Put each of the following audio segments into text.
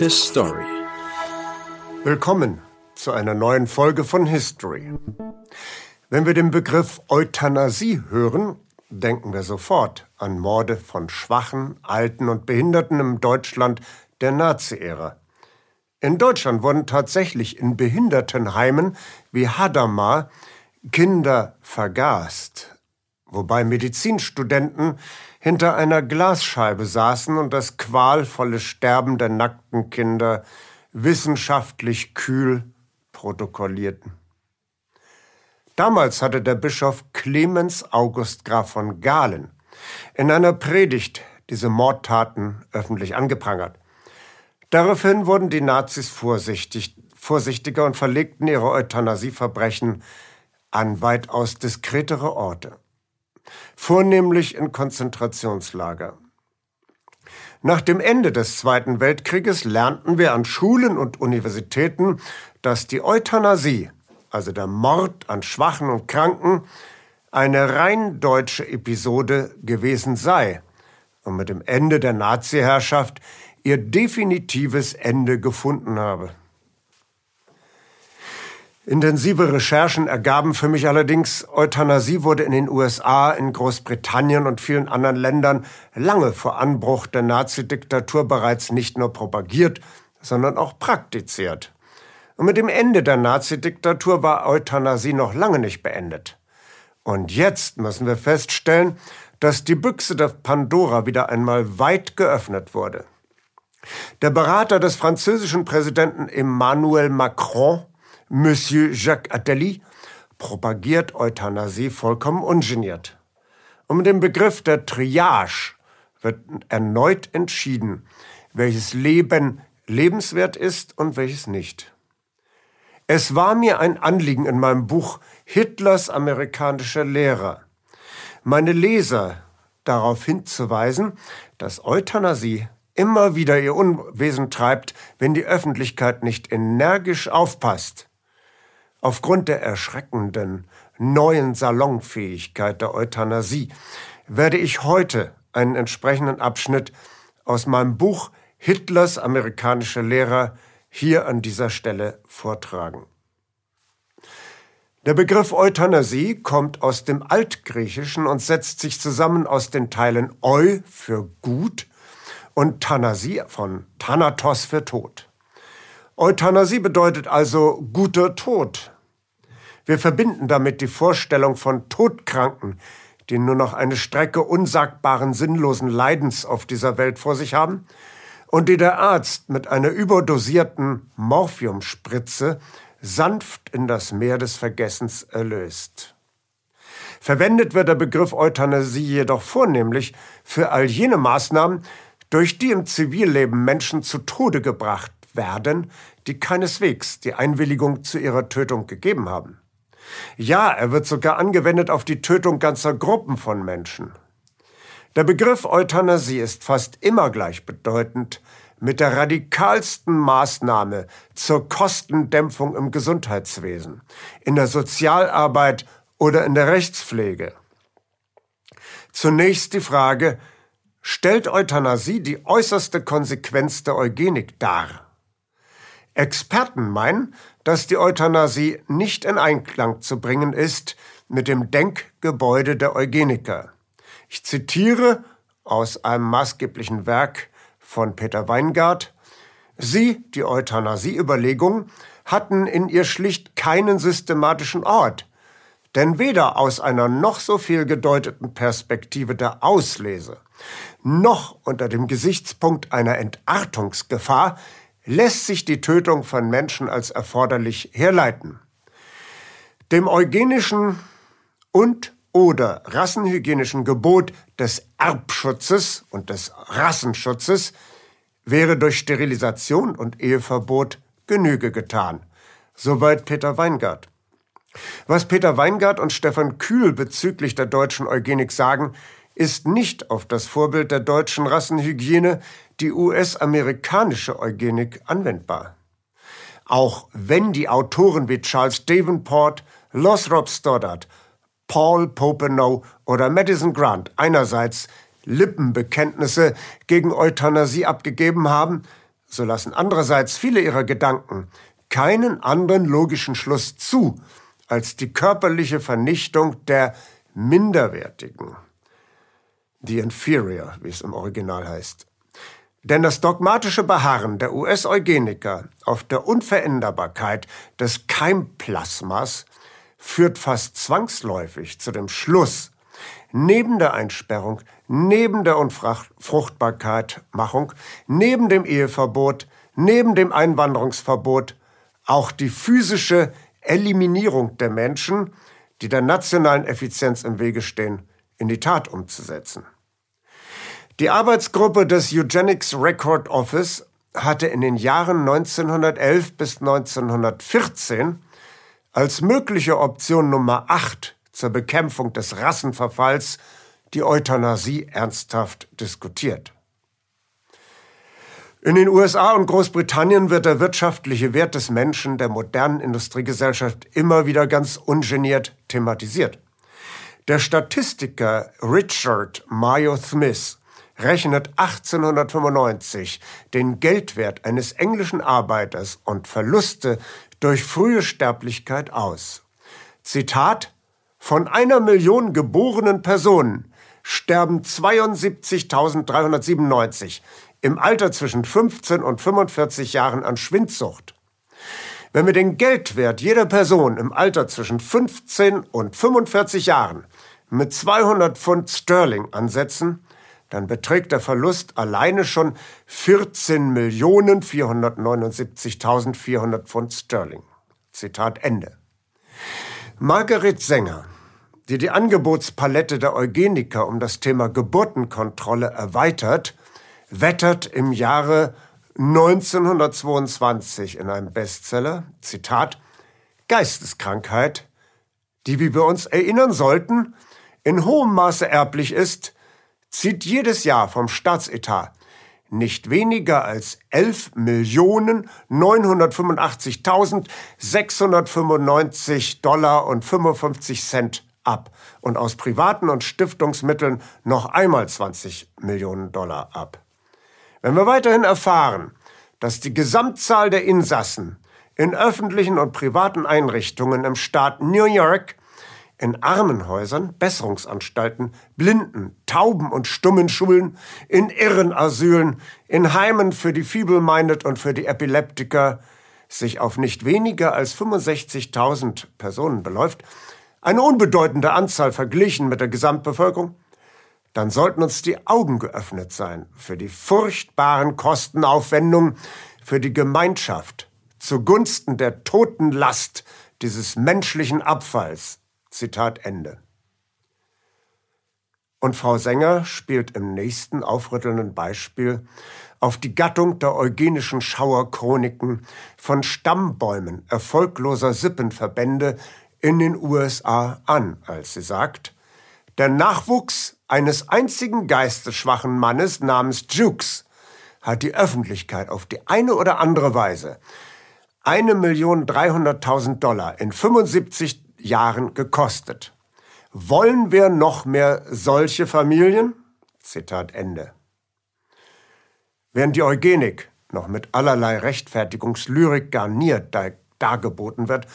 History. Willkommen zu einer neuen Folge von History. Wenn wir den Begriff Euthanasie hören, denken wir sofort an Morde von Schwachen, Alten und Behinderten im Deutschland der Nazi-Ära. In Deutschland wurden tatsächlich in Behindertenheimen wie Hadamar Kinder vergast, wobei Medizinstudenten hinter einer Glasscheibe saßen und das qualvolle Sterben der nackten Kinder wissenschaftlich kühl protokollierten. Damals hatte der Bischof Clemens August Graf von Galen in einer Predigt diese Mordtaten öffentlich angeprangert. Daraufhin wurden die Nazis vorsichtig, vorsichtiger und verlegten ihre Euthanasieverbrechen an weitaus diskretere Orte, vornehmlich in Konzentrationslager. Nach dem Ende des Zweiten Weltkrieges lernten wir an Schulen und Universitäten, dass die Euthanasie, also der Mord an Schwachen und Kranken, eine rein deutsche Episode gewesen sei und mit dem Ende der Nazi-Herrschaft ihr definitives Ende gefunden habe. Intensive Recherchen ergaben für mich allerdings, Euthanasie wurde in den USA, in Großbritannien und vielen anderen Ländern lange vor Anbruch der Nazi-Diktatur bereits nicht nur propagiert, sondern auch praktiziert. Und mit dem Ende der Nazi-Diktatur war Euthanasie noch lange nicht beendet. Und jetzt müssen wir feststellen, dass die Büchse der Pandora wieder einmal weit geöffnet wurde. Der Berater des französischen Präsidenten Emmanuel Macron Monsieur Jacques Attali propagiert Euthanasie vollkommen ungeniert. Um den Begriff der Triage wird erneut entschieden, welches Leben lebenswert ist und welches nicht. Es war mir ein Anliegen in meinem Buch Hitlers amerikanischer Lehrer, meine Leser darauf hinzuweisen, dass Euthanasie immer wieder ihr Unwesen treibt, wenn die Öffentlichkeit nicht energisch aufpasst. Aufgrund der erschreckenden neuen Salonfähigkeit der Euthanasie werde ich heute einen entsprechenden Abschnitt aus meinem Buch Hitlers amerikanische Lehrer hier an dieser Stelle vortragen. Der Begriff Euthanasie kommt aus dem Altgriechischen und setzt sich zusammen aus den Teilen eu für gut und Thanasie von Thanatos für Tod. Euthanasie bedeutet also guter Tod. Wir verbinden damit die Vorstellung von Todkranken, die nur noch eine Strecke unsagbaren, sinnlosen Leidens auf dieser Welt vor sich haben und die der Arzt mit einer überdosierten Morphiumspritze sanft in das Meer des Vergessens erlöst. Verwendet wird der Begriff Euthanasie jedoch vornehmlich für all jene Maßnahmen, durch die im Zivilleben Menschen zu Tode gebracht werden, die keineswegs die Einwilligung zu ihrer Tötung gegeben haben. Ja, er wird sogar angewendet auf die Tötung ganzer Gruppen von Menschen. Der Begriff Euthanasie ist fast immer gleichbedeutend mit der radikalsten Maßnahme zur Kostendämpfung im Gesundheitswesen, in der Sozialarbeit oder in der Rechtspflege. Zunächst die Frage, stellt Euthanasie die äußerste Konsequenz der Eugenik dar? Experten meinen, dass die Euthanasie nicht in Einklang zu bringen ist mit dem Denkgebäude der Eugeniker. Ich zitiere aus einem maßgeblichen Werk von Peter Weingart. Sie, die Euthanasie-Überlegungen, hatten in ihr schlicht keinen systematischen Ort. Denn weder aus einer noch so viel gedeuteten Perspektive der Auslese, noch unter dem Gesichtspunkt einer Entartungsgefahr lässt sich die Tötung von Menschen als erforderlich herleiten. Dem eugenischen und oder rassenhygienischen Gebot des Erbschutzes und des Rassenschutzes wäre durch Sterilisation und Eheverbot Genüge getan. Soweit Peter Weingart. Was Peter Weingart und Stefan Kühl bezüglich der deutschen Eugenik sagen, ist nicht auf das Vorbild der deutschen Rassenhygiene, die US-amerikanische Eugenik, anwendbar. Auch wenn die Autoren wie Charles Davenport, Lothrop Stoddard, Paul Popenow oder Madison Grant einerseits Lippenbekenntnisse gegen Euthanasie abgegeben haben, so lassen andererseits viele ihrer Gedanken keinen anderen logischen Schluss zu als die körperliche Vernichtung der Minderwertigen. The Inferior, wie es im Original heißt. Denn das dogmatische Beharren der US-Eugeniker auf der Unveränderbarkeit des Keimplasmas führt fast zwangsläufig zu dem Schluss, neben der Einsperrung, neben der Unfruchtbarkeitmachung, neben dem Eheverbot, neben dem Einwanderungsverbot auch die physische Eliminierung der Menschen, die der nationalen Effizienz im Wege stehen, in die Tat umzusetzen. Die Arbeitsgruppe des Eugenics Record Office hatte in den Jahren 1911 bis 1914 als mögliche Option Nummer 8 zur Bekämpfung des Rassenverfalls die Euthanasie ernsthaft diskutiert. In den USA und Großbritannien wird der wirtschaftliche Wert des Menschen der modernen Industriegesellschaft immer wieder ganz ungeniert thematisiert. Der Statistiker Richard Mayo Smith rechnet 1895 den Geldwert eines englischen Arbeiters und Verluste durch frühe Sterblichkeit aus. Zitat Von einer Million geborenen Personen sterben 72.397 im Alter zwischen 15 und 45 Jahren an Schwindsucht. Wenn wir den Geldwert jeder Person im Alter zwischen 15 und 45 Jahren mit 200 Pfund Sterling ansetzen, dann beträgt der Verlust alleine schon 14.479.400 Pfund Sterling. Zitat Ende. Margaret Sänger, die die Angebotspalette der Eugeniker um das Thema Geburtenkontrolle erweitert, wettert im Jahre 1922 in einem Bestseller, Zitat, Geisteskrankheit, die, wie wir uns erinnern sollten, in hohem Maße erblich ist, zieht jedes Jahr vom Staatsetat nicht weniger als 11.985.695 Dollar und 55 Cent ab und aus privaten und Stiftungsmitteln noch einmal 20 Millionen Dollar ab. Wenn wir weiterhin erfahren, dass die Gesamtzahl der Insassen in öffentlichen und privaten Einrichtungen im Staat New York in Armenhäusern, Besserungsanstalten, Blinden, Tauben und stummen Schulen, in Irrenasylen, in Heimen für die Feeble-Minded und für die Epileptiker sich auf nicht weniger als 65.000 Personen beläuft, eine unbedeutende Anzahl verglichen mit der Gesamtbevölkerung, dann sollten uns die Augen geöffnet sein für die furchtbaren Kostenaufwendungen für die Gemeinschaft zugunsten der toten Last dieses menschlichen Abfalls. Zitat Ende. Und Frau Sänger spielt im nächsten aufrüttelnden Beispiel auf die Gattung der eugenischen Schauerchroniken von Stammbäumen erfolgloser Sippenverbände in den USA an, als sie sagt, der Nachwuchs eines einzigen geistesschwachen Mannes namens Jukes hat die Öffentlichkeit auf die eine oder andere Weise eine Million dreihunderttausend Dollar in 75 Jahren gekostet. Wollen wir noch mehr solche Familien? Zitat Ende. Während die Eugenik noch mit allerlei Rechtfertigungslyrik garniert dargeboten wird,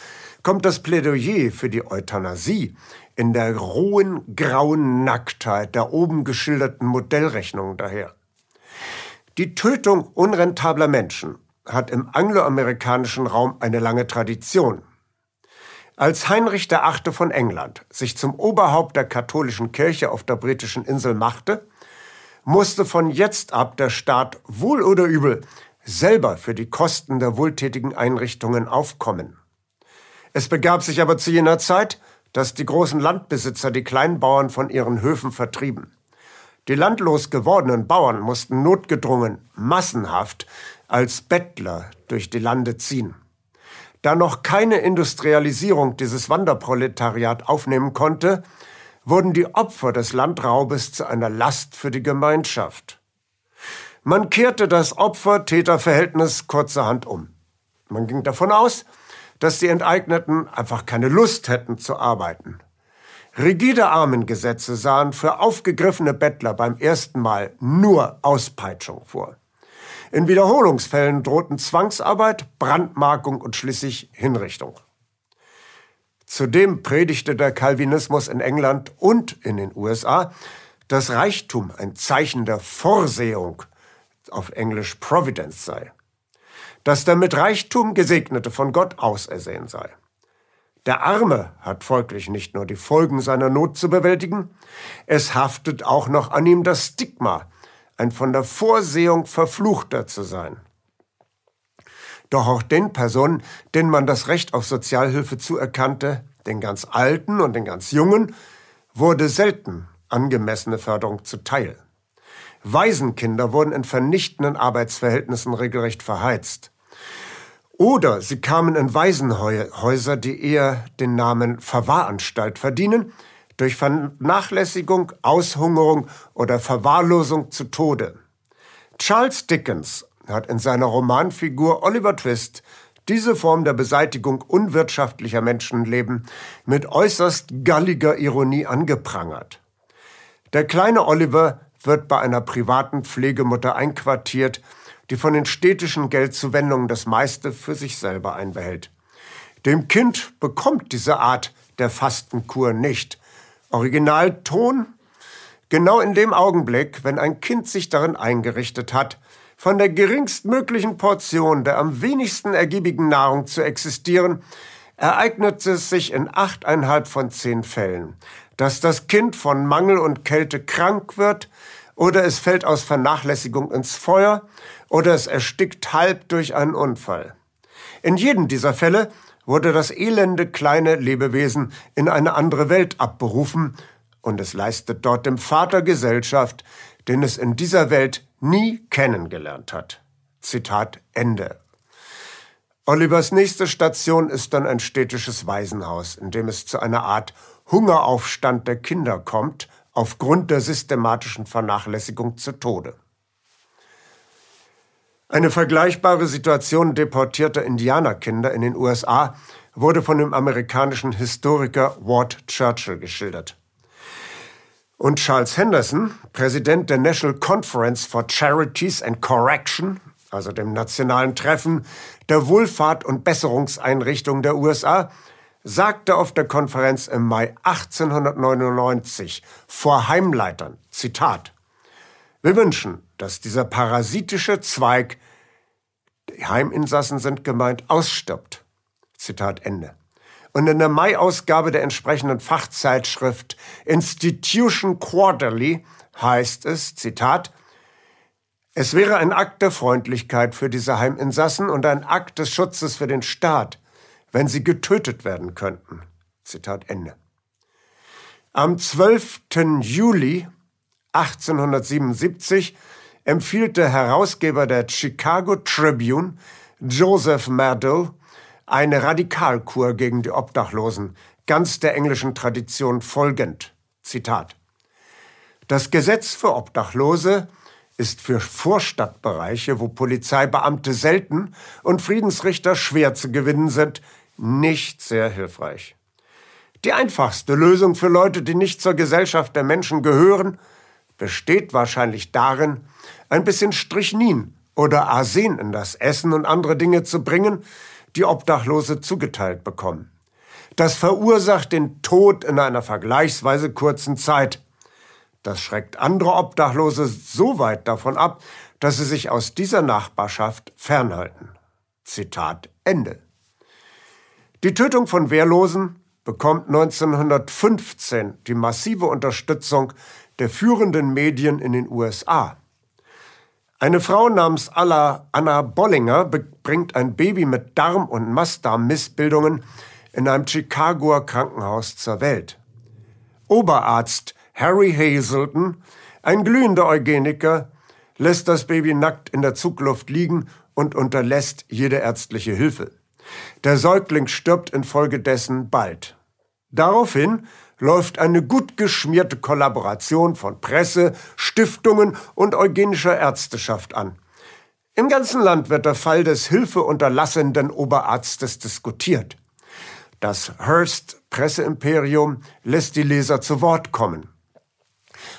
kommt das Plädoyer für die Euthanasie in der rohen, grauen Nacktheit der oben geschilderten Modellrechnung daher. Die Tötung unrentabler Menschen hat im angloamerikanischen Raum eine lange Tradition. Als Heinrich VIII. von England sich zum Oberhaupt der katholischen Kirche auf der britischen Insel machte, musste von jetzt ab der Staat wohl oder übel selber für die Kosten der wohltätigen Einrichtungen aufkommen. Es begab sich aber zu jener Zeit, dass die großen Landbesitzer die Kleinbauern von ihren Höfen vertrieben. Die landlos gewordenen Bauern mussten notgedrungen, massenhaft als Bettler durch die Lande ziehen. Da noch keine Industrialisierung dieses Wanderproletariat aufnehmen konnte, wurden die Opfer des Landraubes zu einer Last für die Gemeinschaft. Man kehrte das Opfer-Täter-Verhältnis kurzerhand um. Man ging davon aus, dass die Enteigneten einfach keine Lust hätten zu arbeiten. Rigide Armengesetze sahen für aufgegriffene Bettler beim ersten Mal nur Auspeitschung vor. In Wiederholungsfällen drohten Zwangsarbeit, Brandmarkung und schließlich Hinrichtung. Zudem predigte der Calvinismus in England und in den USA, dass Reichtum ein Zeichen der Vorsehung, auf Englisch Providence sei, dass der mit Reichtum Gesegnete von Gott ausersehen sei. Der Arme hat folglich nicht nur die Folgen seiner Not zu bewältigen, es haftet auch noch an ihm das Stigma, ein von der Vorsehung Verfluchter zu sein. Doch auch den Personen, denen man das Recht auf Sozialhilfe zuerkannte, den ganz Alten und den ganz Jungen, wurde selten angemessene Förderung zuteil. Waisenkinder wurden in vernichtenden Arbeitsverhältnissen regelrecht verheizt. Oder sie kamen in Waisenhäuser, die eher den Namen Verwahranstalt verdienen, durch Vernachlässigung, Aushungerung oder Verwahrlosung zu Tode. Charles Dickens hat in seiner Romanfigur Oliver Twist diese Form der Beseitigung unwirtschaftlicher Menschenleben mit äußerst galliger Ironie angeprangert. Der kleine Oliver wird bei einer privaten Pflegemutter einquartiert, die von den städtischen Geldzuwendungen das meiste für sich selber einbehält. Dem Kind bekommt diese Art der Fastenkur nicht. Originalton? Genau in dem Augenblick, wenn ein Kind sich darin eingerichtet hat, von der geringstmöglichen Portion der am wenigsten ergiebigen Nahrung zu existieren, ereignet es sich in achteinhalb von zehn Fällen, dass das Kind von Mangel und Kälte krank wird, oder es fällt aus Vernachlässigung ins Feuer, oder es erstickt halb durch einen Unfall. In jedem dieser Fälle wurde das elende kleine Lebewesen in eine andere Welt abberufen, und es leistet dort dem Vater Gesellschaft, den es in dieser Welt nie kennengelernt hat. Zitat Ende. Olivers nächste Station ist dann ein städtisches Waisenhaus, in dem es zu einer Art Hungeraufstand der Kinder kommt, aufgrund der systematischen Vernachlässigung zu Tode. Eine vergleichbare Situation deportierter Indianerkinder in den USA wurde von dem amerikanischen Historiker Ward Churchill geschildert. Und Charles Henderson, Präsident der National Conference for Charities and Correction, also dem nationalen Treffen der Wohlfahrt- und Besserungseinrichtungen der USA, sagte auf der Konferenz im Mai 1899 vor Heimleitern, Zitat, wir wünschen, dass dieser parasitische Zweig, die Heiminsassen sind gemeint, ausstirbt. Zitat Ende. Und in der Mai-Ausgabe der entsprechenden Fachzeitschrift Institution Quarterly heißt es, Zitat, es wäre ein Akt der Freundlichkeit für diese Heiminsassen und ein Akt des Schutzes für den Staat, wenn sie getötet werden könnten. Zitat Ende. Am 12. Juli 1877 empfiehlt der Herausgeber der Chicago Tribune, Joseph Murdow, eine Radikalkur gegen die Obdachlosen, ganz der englischen Tradition folgend. Zitat. Das Gesetz für Obdachlose ist für Vorstadtbereiche, wo Polizeibeamte selten und Friedensrichter schwer zu gewinnen sind, nicht sehr hilfreich. Die einfachste Lösung für Leute, die nicht zur Gesellschaft der Menschen gehören, besteht wahrscheinlich darin, ein bisschen Strychnin oder Arsen in das Essen und andere Dinge zu bringen, die Obdachlose zugeteilt bekommen. Das verursacht den Tod in einer vergleichsweise kurzen Zeit. Das schreckt andere Obdachlose so weit davon ab, dass sie sich aus dieser Nachbarschaft fernhalten. Zitat Ende. Die Tötung von Wehrlosen bekommt 1915 die massive Unterstützung der führenden Medien in den USA. Eine Frau namens Anna Bollinger bringt ein Baby mit Darm- und Mastdarm-Missbildungen in einem Chicagoer Krankenhaus zur Welt. Oberarzt Harry Hazelton, ein glühender Eugeniker, lässt das Baby nackt in der Zugluft liegen und unterlässt jede ärztliche Hilfe. Der Säugling stirbt infolgedessen bald. Daraufhin läuft eine gut geschmierte Kollaboration von Presse, Stiftungen und eugenischer Ärzteschaft an. Im ganzen Land wird der Fall des hilfeunterlassenden Oberarztes diskutiert. Das Hearst Presseimperium lässt die Leser zu Wort kommen.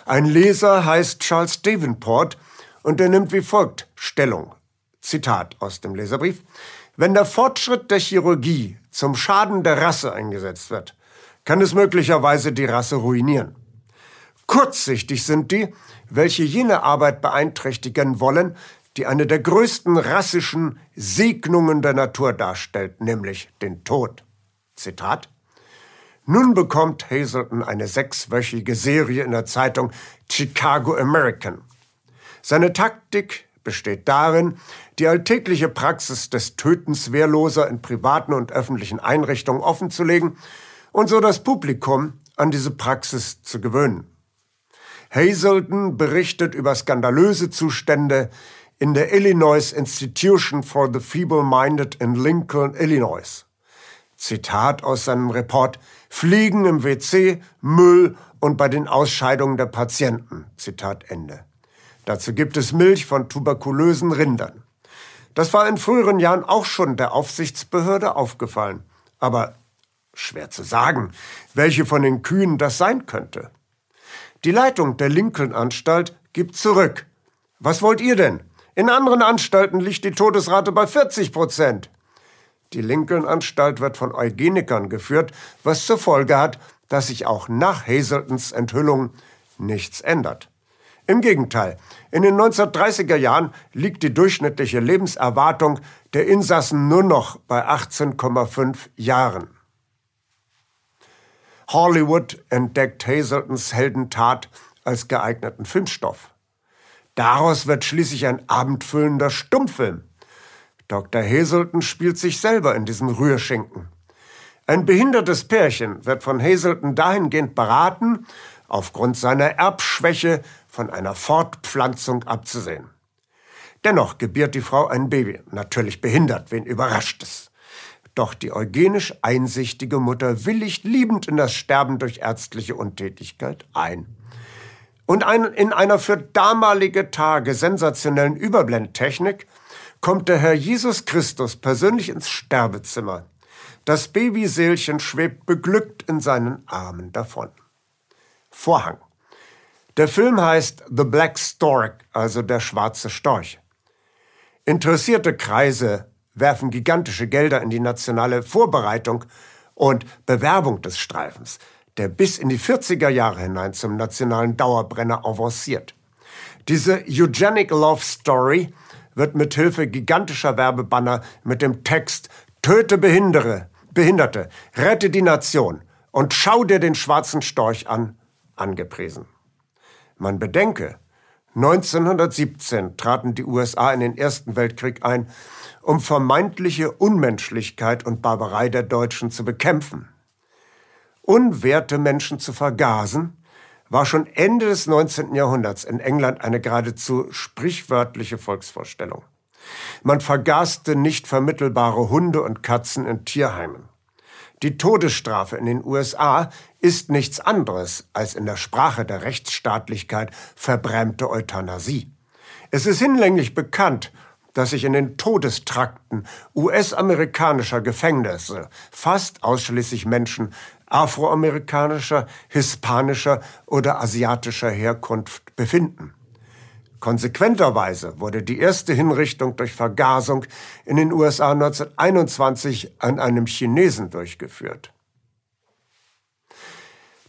Ein Leser heißt Charles Davenport und er nimmt wie folgt Stellung. Zitat aus dem Leserbrief, wenn der Fortschritt der Chirurgie zum Schaden der Rasse eingesetzt wird, kann es möglicherweise die Rasse ruinieren. Kurzsichtig sind die, welche jene Arbeit beeinträchtigen wollen, die eine der größten rassischen Segnungen der Natur darstellt, nämlich den Tod. Zitat. Nun bekommt Hazelton eine sechswöchige Serie in der Zeitung Chicago American. Seine Taktik besteht darin, die alltägliche Praxis des Tötens Wehrloser in privaten und öffentlichen Einrichtungen offenzulegen und so das Publikum an diese Praxis zu gewöhnen. Hazelton berichtet über skandalöse Zustände in der Illinois Institution for the Feeble-Minded in Lincoln, Illinois. Zitat aus seinem Report Fliegen im WC, Müll und bei den Ausscheidungen der Patienten. Zitat Ende. Dazu gibt es Milch von tuberkulösen Rindern. Das war in früheren Jahren auch schon der Aufsichtsbehörde aufgefallen. Aber schwer zu sagen, welche von den Kühen das sein könnte. Die Leitung der Lincoln-Anstalt gibt zurück. Was wollt ihr denn? In anderen Anstalten liegt die Todesrate bei 40 Prozent. Die Lincoln-Anstalt wird von Eugenikern geführt, was zur Folge hat, dass sich auch nach Hazeltons Enthüllung nichts ändert. Im Gegenteil, in den 1930er Jahren liegt die durchschnittliche Lebenserwartung der Insassen nur noch bei 18,5 Jahren. Hollywood entdeckt Hazeltons Heldentat als geeigneten Filmstoff. Daraus wird schließlich ein abendfüllender Stummfilm. Dr. Hazelton spielt sich selber in diesem Rührschinken. Ein behindertes Pärchen wird von Hazelton dahingehend beraten, aufgrund seiner Erbschwäche von einer Fortpflanzung abzusehen. Dennoch gebiert die Frau ein Baby, natürlich behindert, wen überrascht es. Doch die eugenisch einsichtige Mutter willigt liebend in das Sterben durch ärztliche Untätigkeit ein. Und ein, in einer für damalige Tage sensationellen Überblendtechnik kommt der Herr Jesus Christus persönlich ins Sterbezimmer. Das Babyseelchen schwebt beglückt in seinen Armen davon. Vorhang. Der Film heißt The Black Stork, also der schwarze Storch. Interessierte Kreise werfen gigantische Gelder in die nationale Vorbereitung und Bewerbung des Streifens, der bis in die 40er Jahre hinein zum nationalen Dauerbrenner avanciert. Diese Eugenic Love Story wird mit Hilfe gigantischer Werbebanner mit dem Text Töte Behindere, Behinderte, rette die Nation und schau dir den schwarzen Storch an, angepriesen. Man bedenke, 1917 traten die USA in den Ersten Weltkrieg ein, um vermeintliche Unmenschlichkeit und Barbarei der Deutschen zu bekämpfen. Unwerte Menschen zu vergasen, war schon Ende des 19. Jahrhunderts in England eine geradezu sprichwörtliche Volksvorstellung. Man vergaßte nicht vermittelbare Hunde und Katzen in Tierheimen. Die Todesstrafe in den USA ist nichts anderes als in der Sprache der Rechtsstaatlichkeit verbrämte Euthanasie. Es ist hinlänglich bekannt, dass sich in den Todestrakten US-amerikanischer Gefängnisse fast ausschließlich Menschen afroamerikanischer, hispanischer oder asiatischer Herkunft befinden. Konsequenterweise wurde die erste Hinrichtung durch Vergasung in den USA 1921 an einem Chinesen durchgeführt.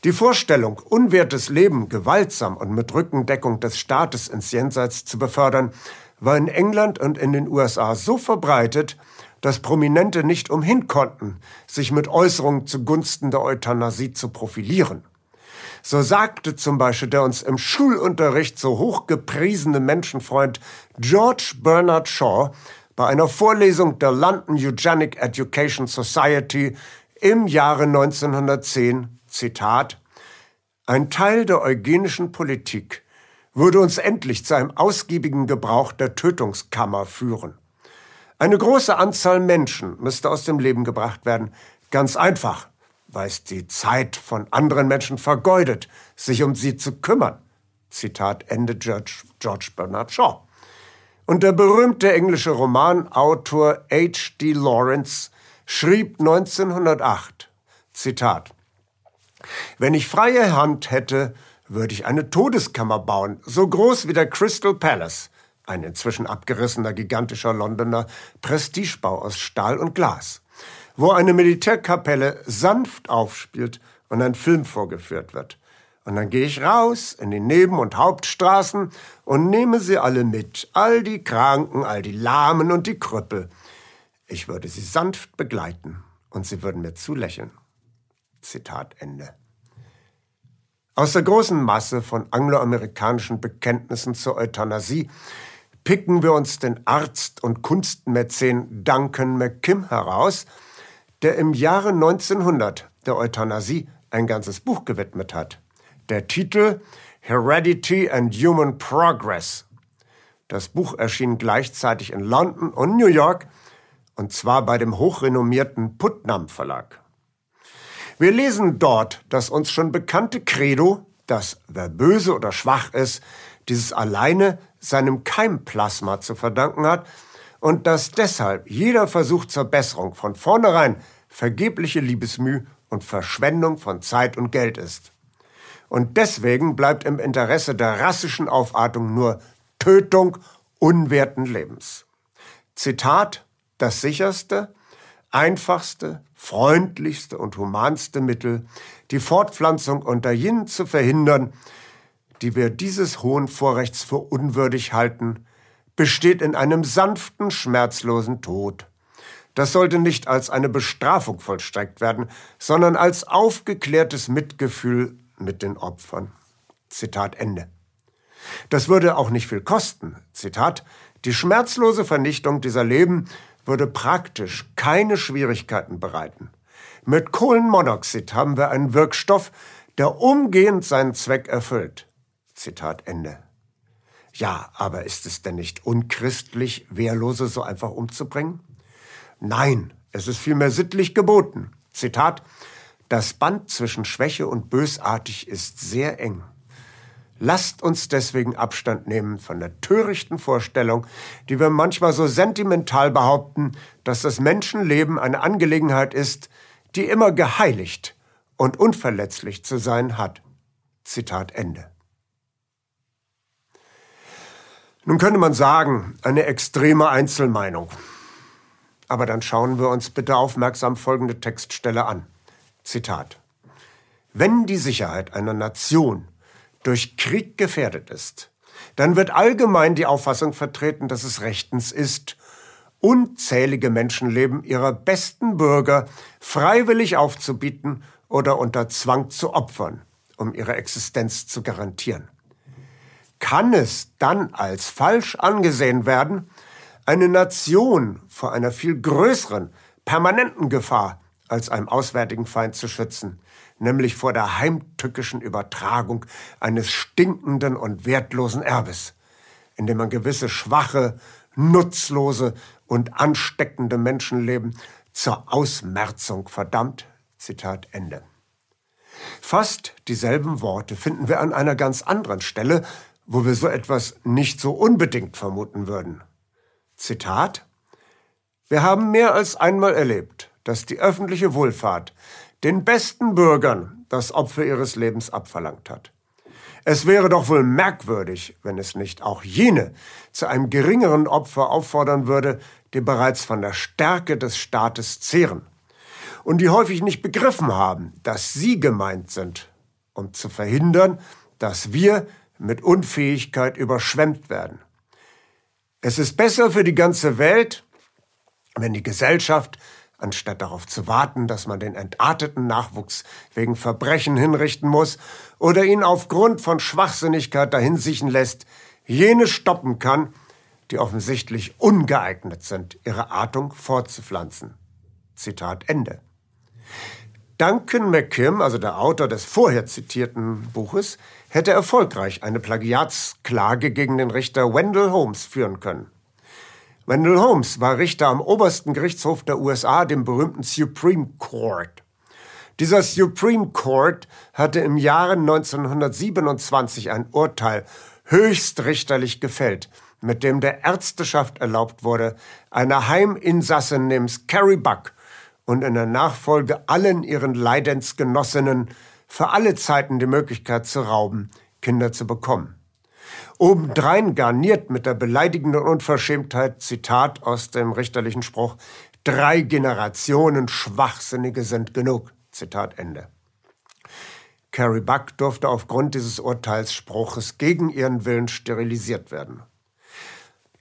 Die Vorstellung, unwertes Leben gewaltsam und mit Rückendeckung des Staates ins Jenseits zu befördern, war in England und in den USA so verbreitet, dass Prominente nicht umhin konnten, sich mit Äußerungen zugunsten der Euthanasie zu profilieren. So sagte zum Beispiel der uns im Schulunterricht so hochgepriesene Menschenfreund George Bernard Shaw bei einer Vorlesung der London Eugenic Education Society im Jahre 1910, Zitat, ein Teil der eugenischen Politik würde uns endlich zu einem ausgiebigen Gebrauch der Tötungskammer führen. Eine große Anzahl Menschen müsste aus dem Leben gebracht werden. Ganz einfach, weil es die Zeit von anderen Menschen vergeudet, sich um sie zu kümmern. Zitat Ende George, George Bernard Shaw. Und der berühmte englische Romanautor H.D. Lawrence schrieb 1908, Zitat, Wenn ich freie Hand hätte, würde ich eine Todeskammer bauen, so groß wie der Crystal Palace, ein inzwischen abgerissener gigantischer Londoner Prestigebau aus Stahl und Glas, wo eine Militärkapelle sanft aufspielt und ein Film vorgeführt wird. Und dann gehe ich raus in die Neben- und Hauptstraßen und nehme sie alle mit, all die Kranken, all die Lahmen und die Krüppel. Ich würde sie sanft begleiten und sie würden mir zulächeln. Zitat Ende. Aus der großen Masse von angloamerikanischen Bekenntnissen zur Euthanasie picken wir uns den Arzt und Kunstmäzen Duncan McKim heraus, der im Jahre 1900 der Euthanasie ein ganzes Buch gewidmet hat. Der Titel Heredity and Human Progress. Das Buch erschien gleichzeitig in London und New York, und zwar bei dem hochrenommierten Putnam Verlag. Wir lesen dort das uns schon bekannte Credo, dass wer böse oder schwach ist, dieses alleine seinem Keimplasma zu verdanken hat und dass deshalb jeder Versuch zur Besserung von vornherein vergebliche Liebesmüh und Verschwendung von Zeit und Geld ist. Und deswegen bleibt im Interesse der rassischen Aufartung nur Tötung unwerten Lebens. Zitat, das sicherste, einfachste, freundlichste und humanste Mittel, die Fortpflanzung unter jenen zu verhindern, die wir dieses hohen Vorrechts für unwürdig halten, besteht in einem sanften, schmerzlosen Tod. Das sollte nicht als eine Bestrafung vollstreckt werden, sondern als aufgeklärtes Mitgefühl mit den Opfern. Zitat Ende. Das würde auch nicht viel kosten. Zitat, die schmerzlose Vernichtung dieser Leben würde praktisch keine Schwierigkeiten bereiten. Mit Kohlenmonoxid haben wir einen Wirkstoff, der umgehend seinen Zweck erfüllt. Zitat Ende. Ja, aber ist es denn nicht unchristlich, Wehrlose so einfach umzubringen? Nein, es ist vielmehr sittlich geboten. Zitat, das Band zwischen Schwäche und bösartig ist sehr eng. Lasst uns deswegen Abstand nehmen von der törichten Vorstellung, die wir manchmal so sentimental behaupten, dass das Menschenleben eine Angelegenheit ist, die immer geheiligt und unverletzlich zu sein hat. Zitat Ende. Nun könnte man sagen, eine extreme Einzelmeinung. Aber dann schauen wir uns bitte aufmerksam folgende Textstelle an. Zitat. Wenn die Sicherheit einer Nation durch Krieg gefährdet ist, dann wird allgemein die Auffassung vertreten, dass es rechtens ist, unzählige Menschenleben ihrer besten Bürger freiwillig aufzubieten oder unter Zwang zu opfern, um ihre Existenz zu garantieren. Kann es dann als falsch angesehen werden, eine Nation vor einer viel größeren, permanenten Gefahr als einem auswärtigen Feind zu schützen, nämlich vor der heimtückischen Übertragung eines stinkenden und wertlosen Erbes, indem man gewisse schwache, nutzlose und ansteckende Menschenleben zur Ausmerzung verdammt. Zitat Ende. Fast dieselben Worte finden wir an einer ganz anderen Stelle, wo wir so etwas nicht so unbedingt vermuten würden. Zitat Wir haben mehr als einmal erlebt, dass die öffentliche Wohlfahrt den besten Bürgern das Opfer ihres Lebens abverlangt hat. Es wäre doch wohl merkwürdig, wenn es nicht auch jene zu einem geringeren Opfer auffordern würde, die bereits von der Stärke des Staates zehren und die häufig nicht begriffen haben, dass sie gemeint sind, um zu verhindern, dass wir mit Unfähigkeit überschwemmt werden. Es ist besser für die ganze Welt, wenn die Gesellschaft, anstatt darauf zu warten, dass man den entarteten Nachwuchs wegen Verbrechen hinrichten muss oder ihn aufgrund von Schwachsinnigkeit dahinsiechen lässt, jene stoppen kann, die offensichtlich ungeeignet sind, ihre Artung fortzupflanzen. Zitat Ende. Duncan McKim, also der Autor des vorher zitierten Buches, hätte erfolgreich eine Plagiatsklage gegen den Richter Wendell Holmes führen können. Wendell Holmes war Richter am obersten Gerichtshof der USA, dem berühmten Supreme Court. Dieser Supreme Court hatte im Jahre 1927 ein Urteil höchstrichterlich gefällt, mit dem der Ärzteschaft erlaubt wurde, eine Heiminsassin namens Carrie Buck und in der Nachfolge allen ihren Leidensgenossinnen für alle Zeiten die Möglichkeit zu rauben, Kinder zu bekommen. Obendrein garniert mit der beleidigenden Unverschämtheit, Zitat aus dem richterlichen Spruch, drei Generationen Schwachsinnige sind genug. Zitat Ende. Carrie Buck durfte aufgrund dieses Urteilsspruches gegen ihren Willen sterilisiert werden.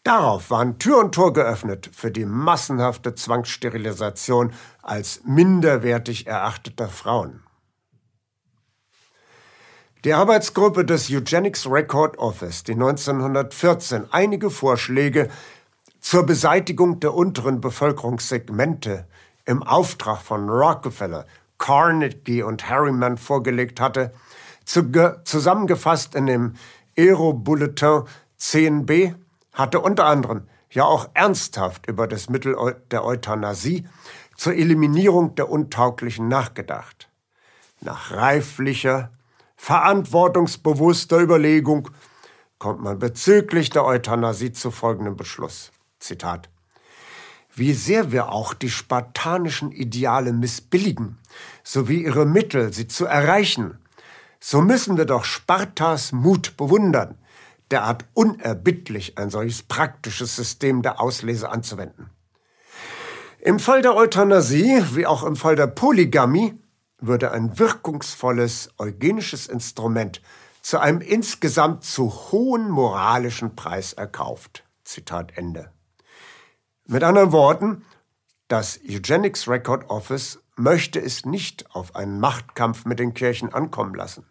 Darauf waren Tür und Tor geöffnet für die massenhafte Zwangssterilisation als minderwertig erachteter Frauen. Die Arbeitsgruppe des Eugenics Record Office, die 1914 einige Vorschläge zur Beseitigung der unteren Bevölkerungssegmente im Auftrag von Rockefeller, Carnegie und Harriman vorgelegt hatte, zusammengefasst in dem Aero-Bulletin 10b, hatte unter anderem ja auch ernsthaft über das Mittel der Euthanasie zur Eliminierung der Untauglichen nachgedacht. Nach reiflicher, verantwortungsbewusster Überlegung kommt man bezüglich der Euthanasie zu folgendem Beschluss. Zitat. Wie sehr wir auch die spartanischen Ideale missbilligen, sowie ihre Mittel, sie zu erreichen, so müssen wir doch Spartas Mut bewundern, derart unerbittlich ein solches praktisches System der Auslese anzuwenden. Im Fall der Euthanasie, wie auch im Fall der Polygamie, würde ein wirkungsvolles eugenisches Instrument zu einem insgesamt zu hohen moralischen Preis erkauft. Zitat Ende. Mit anderen Worten, das Eugenics Record Office möchte es nicht auf einen Machtkampf mit den Kirchen ankommen lassen.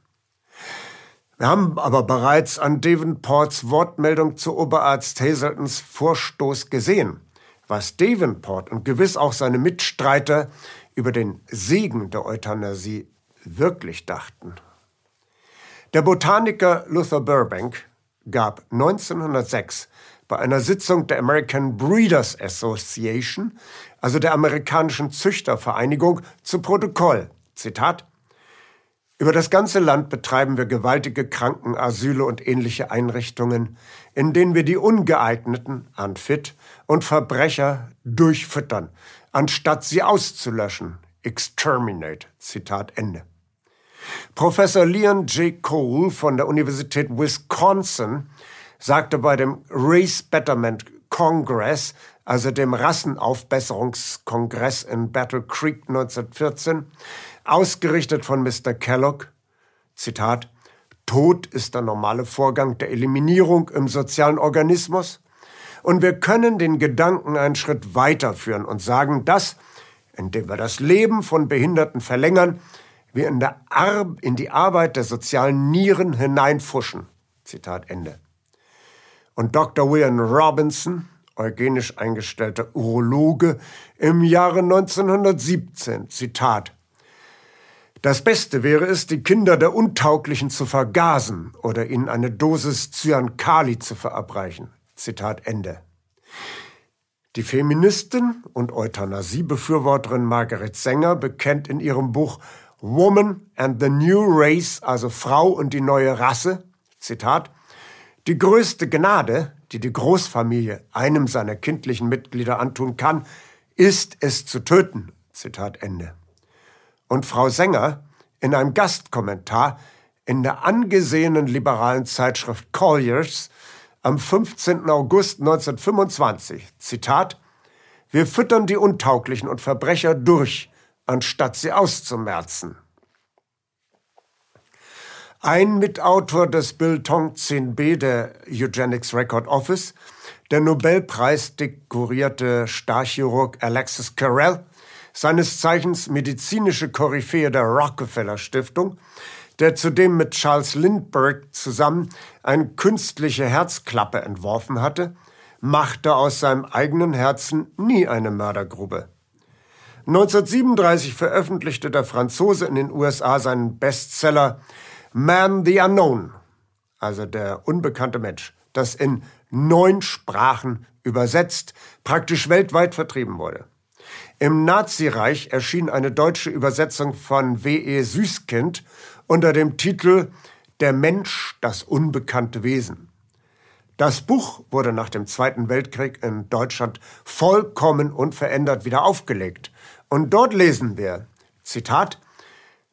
Wir haben aber bereits an Davenports Wortmeldung zu Oberarzt Hazeltons Vorstoß gesehen, was Davenport und gewiss auch seine Mitstreiter über den Segen der Euthanasie wirklich dachten. Der Botaniker Luther Burbank gab 1906 bei einer Sitzung der American Breeders Association, also der amerikanischen Züchtervereinigung, zu Protokoll. Zitat über das ganze Land betreiben wir gewaltige Krankenasyle und ähnliche Einrichtungen, in denen wir die Ungeeigneten, unfit, und Verbrecher durchfüttern, anstatt sie auszulöschen. Exterminate. Zitat Ende. Professor Leon J. Cole von der Universität Wisconsin sagte bei dem Race Betterment Congress, also dem Rassenaufbesserungskongress in Battle Creek 1914, ausgerichtet von Mr. Kellogg, Zitat, Tod ist der normale Vorgang der Eliminierung im sozialen Organismus und wir können den Gedanken einen Schritt weiterführen und sagen, dass, indem wir das Leben von Behinderten verlängern, wir in, in die Arbeit der sozialen Nieren hineinfuschen. Zitat Ende. Und Dr. William Robinson, eugenisch eingestellter Urologe, im Jahre 1917, Zitat, das Beste wäre es, die Kinder der Untauglichen zu vergasen oder ihnen eine Dosis Cyankali zu verabreichen. Zitat Ende. Die Feministin und Euthanasie-Befürworterin Margaret Sänger bekennt in ihrem Buch Woman and the New Race, also Frau und die neue Rasse, Zitat, die größte Gnade, die die Großfamilie einem seiner kindlichen Mitglieder antun kann, ist es zu töten. Zitat Ende und Frau Sänger in einem Gastkommentar in der angesehenen liberalen Zeitschrift Colliers am 15. August 1925. Zitat Wir füttern die Untauglichen und Verbrecher durch, anstatt sie auszumerzen. Ein Mitautor des Billetong 10b der Eugenics Record Office, der Nobelpreis dekorierte Starchirurg Alexis Carrel, seines Zeichens medizinische Koryphäe der Rockefeller Stiftung, der zudem mit Charles Lindbergh zusammen eine künstliche Herzklappe entworfen hatte, machte aus seinem eigenen Herzen nie eine Mördergrube. 1937 veröffentlichte der Franzose in den USA seinen Bestseller Man the Unknown, also der unbekannte Mensch, das in neun Sprachen übersetzt, praktisch weltweit vertrieben wurde. Im Nazireich erschien eine deutsche Übersetzung von W.E. Süßkind unter dem Titel Der Mensch, das unbekannte Wesen. Das Buch wurde nach dem Zweiten Weltkrieg in Deutschland vollkommen unverändert wieder aufgelegt. Und dort lesen wir, Zitat,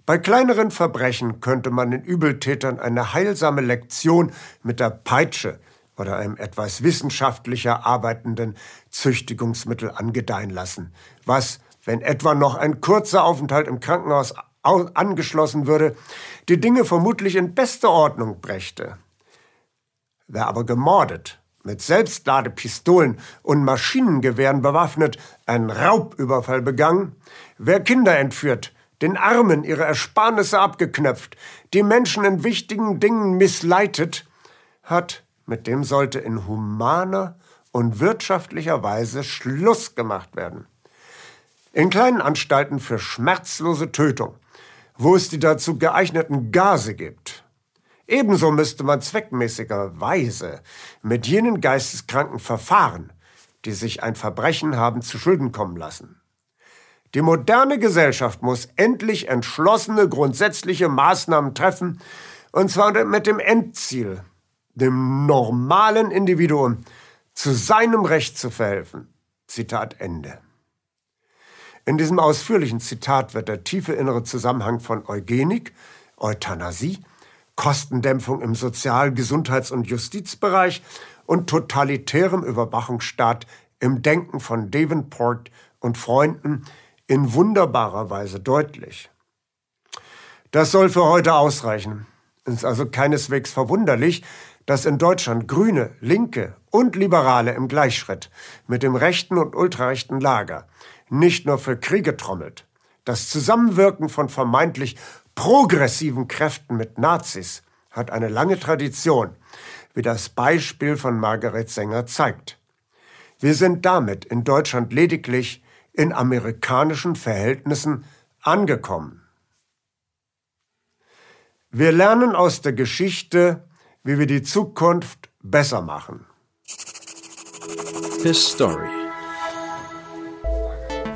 Bei kleineren Verbrechen könnte man den Übeltätern eine heilsame Lektion mit der Peitsche oder einem etwas wissenschaftlicher arbeitenden Züchtigungsmittel angedeihen lassen, was, wenn etwa noch ein kurzer Aufenthalt im Krankenhaus angeschlossen würde, die Dinge vermutlich in beste Ordnung brächte. Wer aber gemordet, mit Selbstladepistolen und Maschinengewehren bewaffnet, einen Raubüberfall begangen, wer Kinder entführt, den Armen ihre Ersparnisse abgeknöpft, die Menschen in wichtigen Dingen missleitet, hat, mit dem sollte in humaner und wirtschaftlicher Weise Schluss gemacht werden. In kleinen Anstalten für schmerzlose Tötung, wo es die dazu geeigneten Gase gibt. Ebenso müsste man zweckmäßigerweise mit jenen Geisteskranken verfahren, die sich ein Verbrechen haben zu Schulden kommen lassen. Die moderne Gesellschaft muss endlich entschlossene, grundsätzliche Maßnahmen treffen, und zwar mit dem Endziel, dem normalen Individuum zu seinem Recht zu verhelfen. Zitat Ende. In diesem ausführlichen Zitat wird der tiefe innere Zusammenhang von Eugenik, Euthanasie, Kostendämpfung im Sozial-, Gesundheits- und Justizbereich und totalitärem Überwachungsstaat im Denken von Davenport und Freunden in wunderbarer Weise deutlich. Das soll für heute ausreichen. Es ist also keineswegs verwunderlich, dass in Deutschland Grüne, Linke und Liberale im Gleichschritt mit dem rechten und ultrarechten Lager nicht nur für Kriege trommelt, das Zusammenwirken von vermeintlich progressiven Kräften mit Nazis hat eine lange Tradition, wie das Beispiel von Margaret Sänger zeigt. Wir sind damit in Deutschland lediglich in amerikanischen Verhältnissen angekommen. Wir lernen aus der Geschichte, wie wir die Zukunft besser machen. His Story.